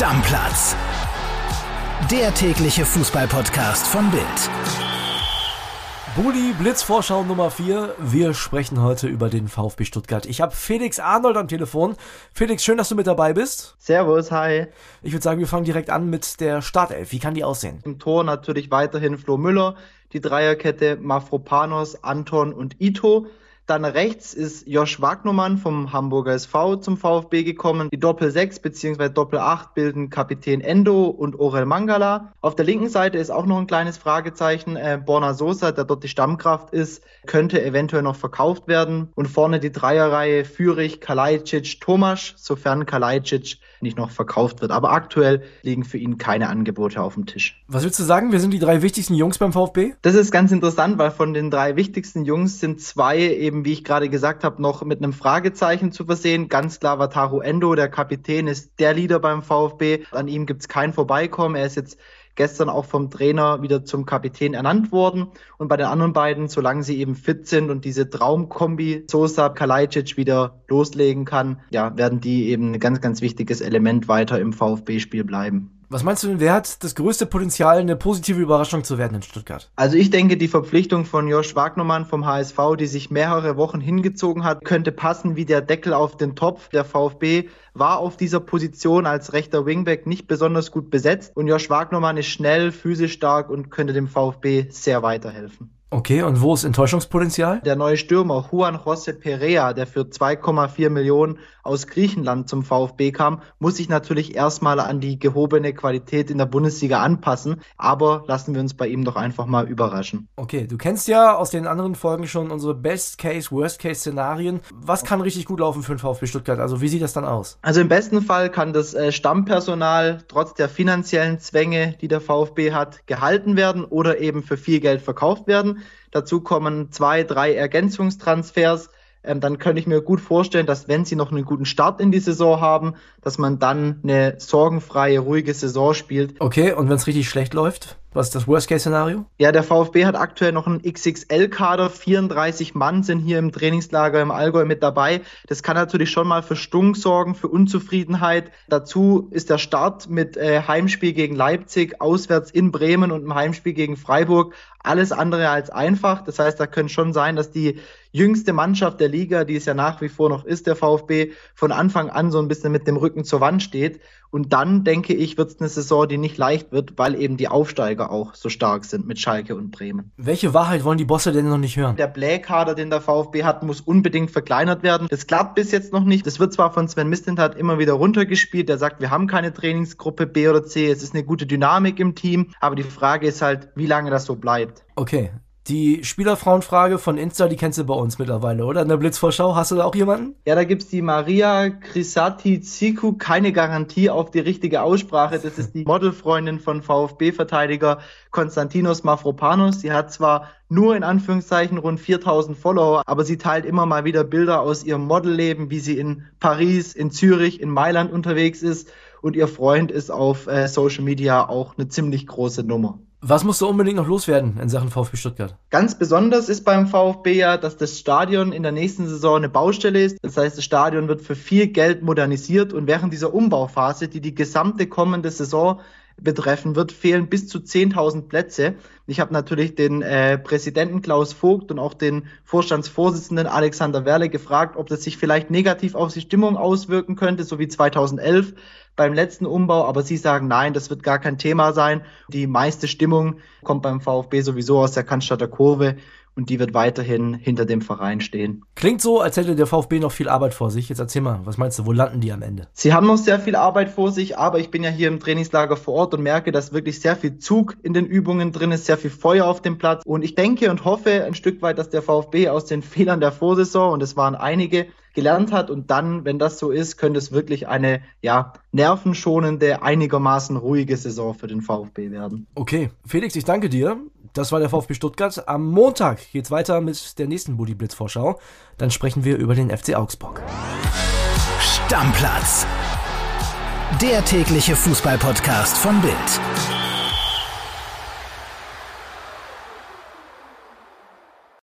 Stammplatz. Der tägliche Fußballpodcast von Bild. Bulli Blitzvorschau Nummer 4. Wir sprechen heute über den VfB Stuttgart. Ich habe Felix Arnold am Telefon. Felix, schön, dass du mit dabei bist. Servus, hi. Ich würde sagen, wir fangen direkt an mit der Startelf. Wie kann die aussehen? Im Tor natürlich weiterhin Flo Müller, die Dreierkette Mafropanos, Anton und Ito. Dann rechts ist Josh Wagnermann vom Hamburger SV zum VfB gekommen. Die Doppel 6 bzw. Doppel 8 bilden Kapitän Endo und Orel Mangala. Auf der linken Seite ist auch noch ein kleines Fragezeichen. Äh, Borna Sosa, der dort die Stammkraft ist, könnte eventuell noch verkauft werden. Und vorne die Dreierreihe Fürich, Kalajdzic, Tomasch, sofern Kalajdzic nicht noch verkauft wird. Aber aktuell liegen für ihn keine Angebote auf dem Tisch. Was willst du sagen? Wir sind die drei wichtigsten Jungs beim VfB? Das ist ganz interessant, weil von den drei wichtigsten Jungs sind zwei eben wie ich gerade gesagt habe, noch mit einem Fragezeichen zu versehen. Ganz klar Wataru Endo, der Kapitän, ist der Leader beim VfB. An ihm gibt es kein Vorbeikommen. Er ist jetzt gestern auch vom Trainer wieder zum Kapitän ernannt worden. Und bei den anderen beiden, solange sie eben fit sind und diese Traumkombi Sosa Kalajdzic wieder loslegen kann, ja, werden die eben ein ganz, ganz wichtiges Element weiter im VfB-Spiel bleiben. Was meinst du denn, wer hat das größte Potenzial, eine positive Überraschung zu werden in Stuttgart? Also ich denke, die Verpflichtung von Josh Wagnermann vom HSV, die sich mehrere Wochen hingezogen hat, könnte passen wie der Deckel auf den Topf. Der VfB war auf dieser Position als rechter Wingback nicht besonders gut besetzt und Josh Wagnermann ist schnell, physisch stark und könnte dem VfB sehr weiterhelfen. Okay, und wo ist Enttäuschungspotenzial? Der neue Stürmer Juan José Perea, der für 2,4 Millionen aus Griechenland zum VfB kam, muss sich natürlich erstmal an die gehobene Qualität in der Bundesliga anpassen. Aber lassen wir uns bei ihm doch einfach mal überraschen. Okay, du kennst ja aus den anderen Folgen schon unsere Best-Case, Worst-Case-Szenarien. Was kann richtig gut laufen für den VfB Stuttgart? Also wie sieht das dann aus? Also im besten Fall kann das äh, Stammpersonal trotz der finanziellen Zwänge, die der VfB hat, gehalten werden oder eben für viel Geld verkauft werden. Dazu kommen zwei, drei Ergänzungstransfers. Ähm, dann könnte ich mir gut vorstellen, dass wenn sie noch einen guten Start in die Saison haben, dass man dann eine sorgenfreie, ruhige Saison spielt. Okay, und wenn es richtig schlecht läuft? Was ist das Worst-Case-Szenario? Ja, der VfB hat aktuell noch einen XXL-Kader. 34 Mann sind hier im Trainingslager im Allgäu mit dabei. Das kann natürlich schon mal für Stunk sorgen, für Unzufriedenheit. Dazu ist der Start mit äh, Heimspiel gegen Leipzig, auswärts in Bremen und einem Heimspiel gegen Freiburg alles andere als einfach. Das heißt, da könnte schon sein, dass die jüngste Mannschaft der Liga, die es ja nach wie vor noch ist, der VfB, von Anfang an so ein bisschen mit dem Rücken zur Wand steht. Und dann, denke ich, wird es eine Saison, die nicht leicht wird, weil eben die Aufsteiger auch so stark sind mit Schalke und Bremen. Welche Wahrheit wollen die Bosse denn noch nicht hören? Der Blähkader, den der VfB hat, muss unbedingt verkleinert werden. Das klappt bis jetzt noch nicht. Das wird zwar von Sven Mistintat immer wieder runtergespielt. Der sagt, wir haben keine Trainingsgruppe B oder C. Es ist eine gute Dynamik im Team. Aber die Frage ist halt, wie lange das so bleibt. Okay, die Spielerfrauenfrage von Insta, die kennst du bei uns mittlerweile, oder? In der Blitzvorschau hast du da auch jemanden? Ja, da gibt's die Maria Crisati Ziku, keine Garantie auf die richtige Aussprache. Das ist die Modelfreundin von VfB-Verteidiger Konstantinos Mafropanos. Sie hat zwar nur in Anführungszeichen rund 4000 Follower, aber sie teilt immer mal wieder Bilder aus ihrem Modelleben, wie sie in Paris, in Zürich, in Mailand unterwegs ist. Und ihr Freund ist auf äh, Social Media auch eine ziemlich große Nummer. Was musst du unbedingt noch loswerden in Sachen VfB Stuttgart? Ganz besonders ist beim VfB ja, dass das Stadion in der nächsten Saison eine Baustelle ist. Das heißt, das Stadion wird für viel Geld modernisiert und während dieser Umbauphase, die die gesamte kommende Saison betreffen wird, fehlen bis zu 10.000 Plätze. Ich habe natürlich den äh, Präsidenten Klaus Vogt und auch den Vorstandsvorsitzenden Alexander Werle gefragt, ob das sich vielleicht negativ auf die Stimmung auswirken könnte, so wie 2011 beim letzten Umbau. Aber sie sagen, nein, das wird gar kein Thema sein. Die meiste Stimmung kommt beim VfB sowieso aus der Cannstatter Kurve und die wird weiterhin hinter dem Verein stehen. Klingt so, als hätte der VfB noch viel Arbeit vor sich. Jetzt erzähl mal, was meinst du, wo landen die am Ende? Sie haben noch sehr viel Arbeit vor sich, aber ich bin ja hier im Trainingslager vor Ort und merke, dass wirklich sehr viel Zug in den Übungen drin ist, sehr viel Feuer auf dem Platz. Und ich denke und hoffe ein Stück weit, dass der VfB aus den Fehlern der Vorsaison, und es waren einige, gelernt hat. Und dann, wenn das so ist, könnte es wirklich eine ja, nervenschonende, einigermaßen ruhige Saison für den VfB werden. Okay, Felix, ich danke dir. Das war der VfB Stuttgart. Am Montag geht's weiter mit der nächsten Buddy Blitz Vorschau. Dann sprechen wir über den FC Augsburg. Stammplatz. Der tägliche Fußballpodcast von Bild.